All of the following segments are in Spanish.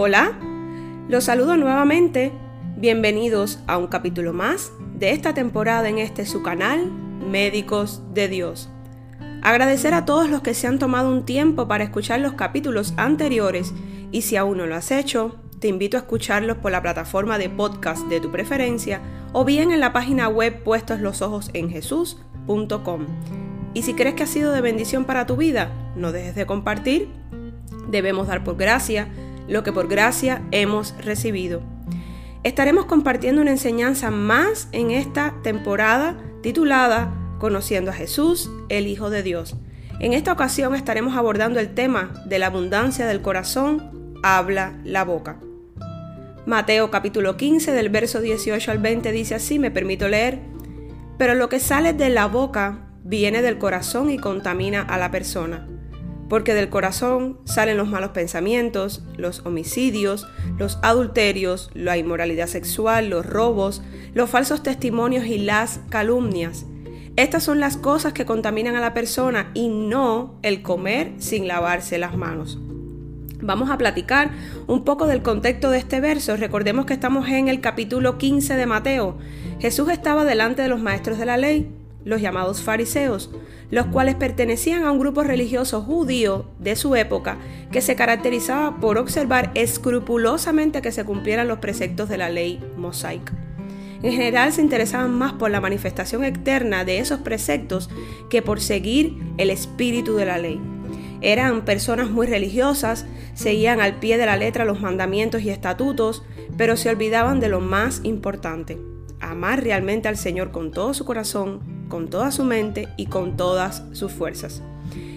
Hola, los saludo nuevamente. Bienvenidos a un capítulo más de esta temporada en este su canal, Médicos de Dios. Agradecer a todos los que se han tomado un tiempo para escuchar los capítulos anteriores y si aún no lo has hecho, te invito a escucharlos por la plataforma de podcast de tu preferencia o bien en la página web puestos los ojos en jesús.com. Y si crees que ha sido de bendición para tu vida, no dejes de compartir. Debemos dar por gracia lo que por gracia hemos recibido. Estaremos compartiendo una enseñanza más en esta temporada titulada Conociendo a Jesús, el Hijo de Dios. En esta ocasión estaremos abordando el tema de la abundancia del corazón, habla la boca. Mateo capítulo 15 del verso 18 al 20 dice así, me permito leer, pero lo que sale de la boca viene del corazón y contamina a la persona porque del corazón salen los malos pensamientos, los homicidios, los adulterios, la inmoralidad sexual, los robos, los falsos testimonios y las calumnias. Estas son las cosas que contaminan a la persona y no el comer sin lavarse las manos. Vamos a platicar un poco del contexto de este verso. Recordemos que estamos en el capítulo 15 de Mateo. Jesús estaba delante de los maestros de la ley los llamados fariseos, los cuales pertenecían a un grupo religioso judío de su época que se caracterizaba por observar escrupulosamente que se cumplieran los preceptos de la ley mosaica. En general se interesaban más por la manifestación externa de esos preceptos que por seguir el espíritu de la ley. Eran personas muy religiosas, seguían al pie de la letra los mandamientos y estatutos, pero se olvidaban de lo más importante, amar realmente al Señor con todo su corazón, con toda su mente y con todas sus fuerzas.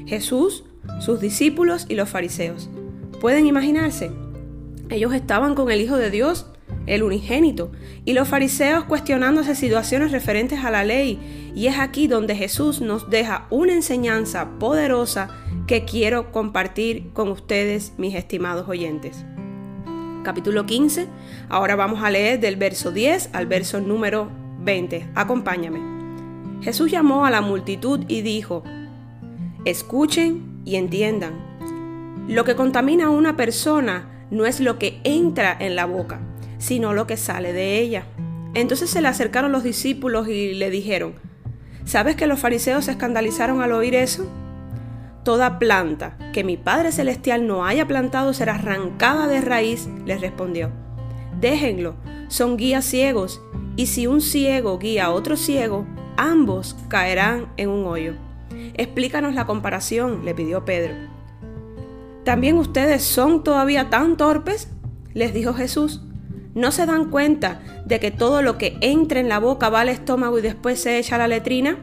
Jesús, sus discípulos y los fariseos. ¿Pueden imaginarse? Ellos estaban con el Hijo de Dios, el unigénito, y los fariseos cuestionándose situaciones referentes a la ley. Y es aquí donde Jesús nos deja una enseñanza poderosa que quiero compartir con ustedes, mis estimados oyentes. Capítulo 15, ahora vamos a leer del verso 10 al verso número 20. Acompáñame. Jesús llamó a la multitud y dijo, escuchen y entiendan. Lo que contamina a una persona no es lo que entra en la boca, sino lo que sale de ella. Entonces se le acercaron los discípulos y le dijeron, ¿sabes que los fariseos se escandalizaron al oír eso? Toda planta que mi Padre Celestial no haya plantado será arrancada de raíz, les respondió. Déjenlo, son guías ciegos, y si un ciego guía a otro ciego, ambos caerán en un hoyo. Explícanos la comparación, le pidió Pedro. ¿También ustedes son todavía tan torpes? les dijo Jesús. ¿No se dan cuenta de que todo lo que entra en la boca va al estómago y después se echa a la letrina?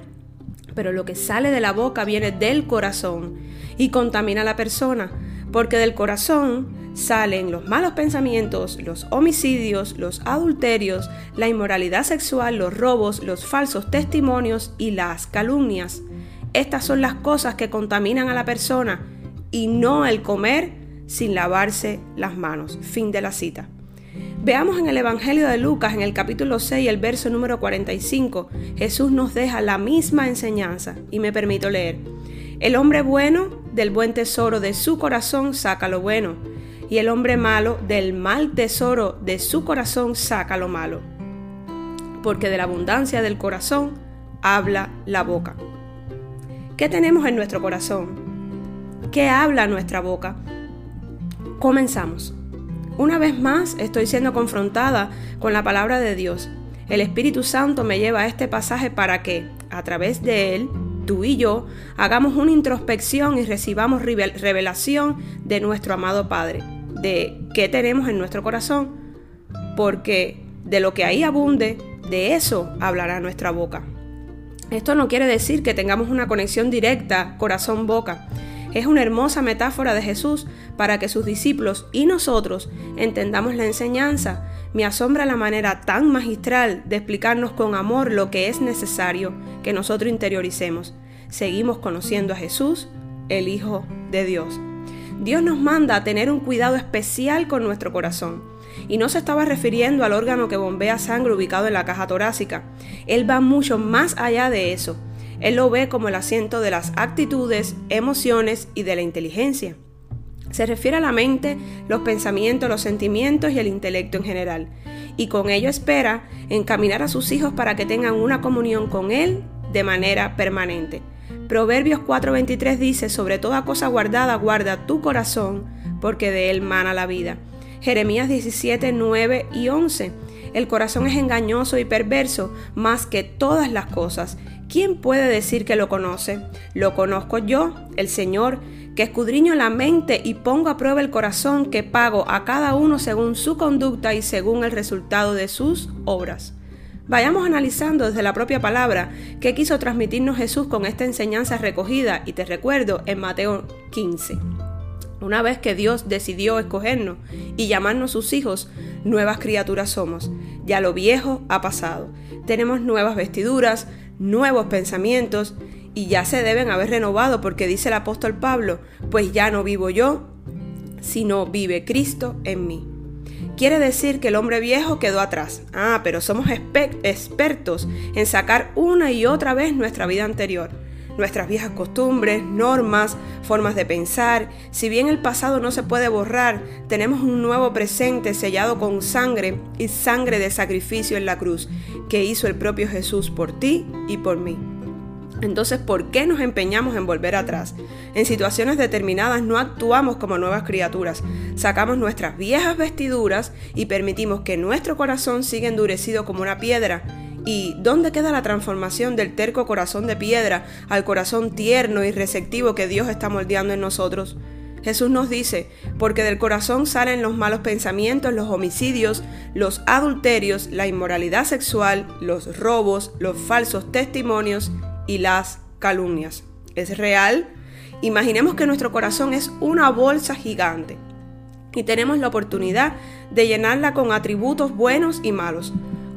Pero lo que sale de la boca viene del corazón y contamina a la persona, porque del corazón salen los malos pensamientos, los homicidios, los adulterios, la inmoralidad sexual, los robos, los falsos testimonios y las calumnias. Estas son las cosas que contaminan a la persona y no el comer sin lavarse las manos. Fin de la cita. Veamos en el Evangelio de Lucas, en el capítulo 6, el verso número 45, Jesús nos deja la misma enseñanza y me permito leer. El hombre bueno del buen tesoro de su corazón saca lo bueno y el hombre malo del mal tesoro de su corazón saca lo malo. Porque de la abundancia del corazón habla la boca. ¿Qué tenemos en nuestro corazón? ¿Qué habla nuestra boca? Comenzamos. Una vez más estoy siendo confrontada con la palabra de Dios. El Espíritu Santo me lleva a este pasaje para que, a través de él, tú y yo hagamos una introspección y recibamos revelación de nuestro amado Padre de qué tenemos en nuestro corazón, porque de lo que ahí abunde, de eso hablará nuestra boca. Esto no quiere decir que tengamos una conexión directa corazón-boca. Es una hermosa metáfora de Jesús para que sus discípulos y nosotros entendamos la enseñanza. Me asombra la manera tan magistral de explicarnos con amor lo que es necesario que nosotros interioricemos. Seguimos conociendo a Jesús, el Hijo de Dios. Dios nos manda a tener un cuidado especial con nuestro corazón. Y no se estaba refiriendo al órgano que bombea sangre ubicado en la caja torácica. Él va mucho más allá de eso. Él lo ve como el asiento de las actitudes, emociones y de la inteligencia. Se refiere a la mente, los pensamientos, los sentimientos y el intelecto en general. Y con ello espera encaminar a sus hijos para que tengan una comunión con Él de manera permanente. Proverbios 4:23 dice, sobre toda cosa guardada, guarda tu corazón, porque de él mana la vida. Jeremías 17, 9 y 11. El corazón es engañoso y perverso más que todas las cosas. ¿Quién puede decir que lo conoce? Lo conozco yo, el Señor, que escudriño la mente y pongo a prueba el corazón, que pago a cada uno según su conducta y según el resultado de sus obras. Vayamos analizando desde la propia palabra qué quiso transmitirnos Jesús con esta enseñanza recogida, y te recuerdo, en Mateo 15. Una vez que Dios decidió escogernos y llamarnos sus hijos, nuevas criaturas somos. Ya lo viejo ha pasado. Tenemos nuevas vestiduras, nuevos pensamientos y ya se deben haber renovado porque dice el apóstol Pablo, pues ya no vivo yo, sino vive Cristo en mí. Quiere decir que el hombre viejo quedó atrás. Ah, pero somos expertos en sacar una y otra vez nuestra vida anterior nuestras viejas costumbres, normas, formas de pensar. Si bien el pasado no se puede borrar, tenemos un nuevo presente sellado con sangre y sangre de sacrificio en la cruz que hizo el propio Jesús por ti y por mí. Entonces, ¿por qué nos empeñamos en volver atrás? En situaciones determinadas no actuamos como nuevas criaturas, sacamos nuestras viejas vestiduras y permitimos que nuestro corazón siga endurecido como una piedra ¿Y dónde queda la transformación del terco corazón de piedra al corazón tierno y receptivo que Dios está moldeando en nosotros? Jesús nos dice, porque del corazón salen los malos pensamientos, los homicidios, los adulterios, la inmoralidad sexual, los robos, los falsos testimonios y las calumnias. ¿Es real? Imaginemos que nuestro corazón es una bolsa gigante y tenemos la oportunidad de llenarla con atributos buenos y malos.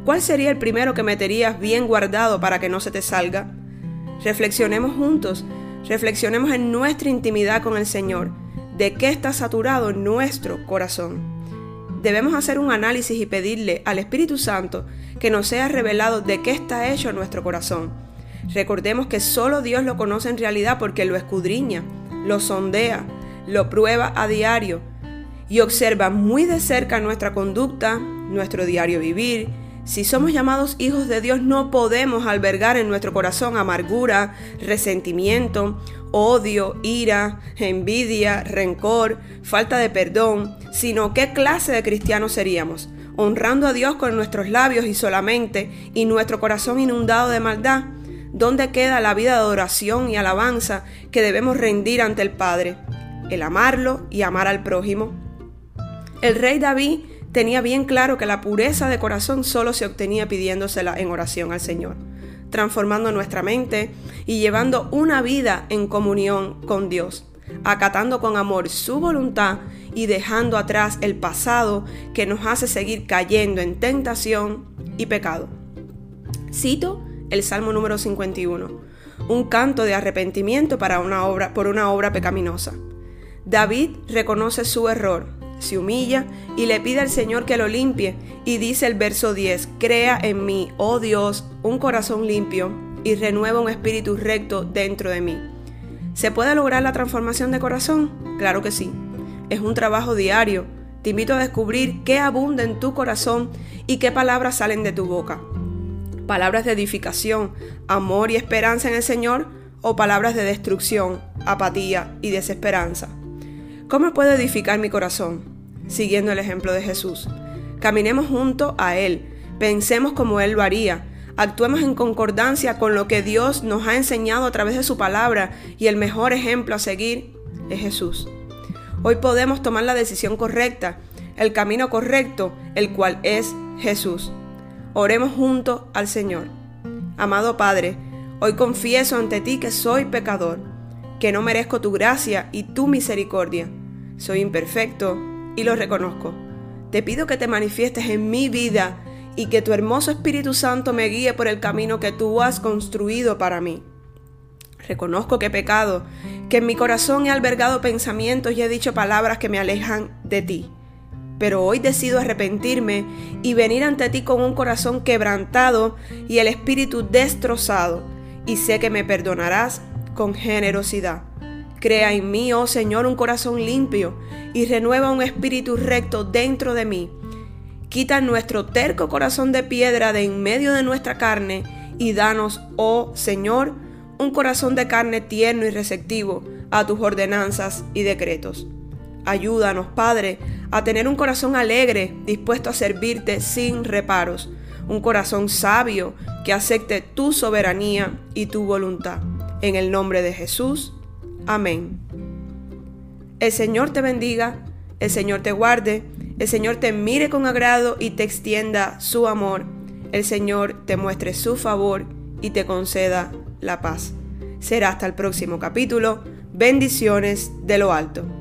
¿Cuál sería el primero que meterías bien guardado para que no se te salga? Reflexionemos juntos, reflexionemos en nuestra intimidad con el Señor, de qué está saturado nuestro corazón. Debemos hacer un análisis y pedirle al Espíritu Santo que nos sea revelado de qué está hecho nuestro corazón. Recordemos que solo Dios lo conoce en realidad porque lo escudriña, lo sondea, lo prueba a diario y observa muy de cerca nuestra conducta, nuestro diario vivir, si somos llamados hijos de Dios, no podemos albergar en nuestro corazón amargura, resentimiento, odio, ira, envidia, rencor, falta de perdón, sino qué clase de cristianos seríamos, honrando a Dios con nuestros labios y solamente, y nuestro corazón inundado de maldad. ¿Dónde queda la vida de adoración y alabanza que debemos rendir ante el Padre? El amarlo y amar al prójimo. El rey David tenía bien claro que la pureza de corazón solo se obtenía pidiéndosela en oración al Señor, transformando nuestra mente y llevando una vida en comunión con Dios, acatando con amor su voluntad y dejando atrás el pasado que nos hace seguir cayendo en tentación y pecado. Cito el Salmo número 51, un canto de arrepentimiento para una obra, por una obra pecaminosa. David reconoce su error se humilla y le pide al Señor que lo limpie. Y dice el verso 10, crea en mí, oh Dios, un corazón limpio y renueva un espíritu recto dentro de mí. ¿Se puede lograr la transformación de corazón? Claro que sí. Es un trabajo diario. Te invito a descubrir qué abunda en tu corazón y qué palabras salen de tu boca. Palabras de edificación, amor y esperanza en el Señor o palabras de destrucción, apatía y desesperanza. ¿Cómo puedo edificar mi corazón? Siguiendo el ejemplo de Jesús. Caminemos junto a Él, pensemos como Él lo haría, actuemos en concordancia con lo que Dios nos ha enseñado a través de su palabra y el mejor ejemplo a seguir es Jesús. Hoy podemos tomar la decisión correcta, el camino correcto, el cual es Jesús. Oremos junto al Señor. Amado Padre, hoy confieso ante ti que soy pecador, que no merezco tu gracia y tu misericordia soy imperfecto y lo reconozco. Te pido que te manifiestes en mi vida y que tu hermoso Espíritu Santo me guíe por el camino que tú has construido para mí. Reconozco que he pecado, que en mi corazón he albergado pensamientos y he dicho palabras que me alejan de ti. Pero hoy decido arrepentirme y venir ante ti con un corazón quebrantado y el espíritu destrozado, y sé que me perdonarás con generosidad. Crea en mí, oh Señor, un corazón limpio y renueva un espíritu recto dentro de mí. Quita nuestro terco corazón de piedra de en medio de nuestra carne y danos, oh Señor, un corazón de carne tierno y receptivo a tus ordenanzas y decretos. Ayúdanos, Padre, a tener un corazón alegre, dispuesto a servirte sin reparos, un corazón sabio que acepte tu soberanía y tu voluntad. En el nombre de Jesús. Amén. El Señor te bendiga, el Señor te guarde, el Señor te mire con agrado y te extienda su amor, el Señor te muestre su favor y te conceda la paz. Será hasta el próximo capítulo. Bendiciones de lo alto.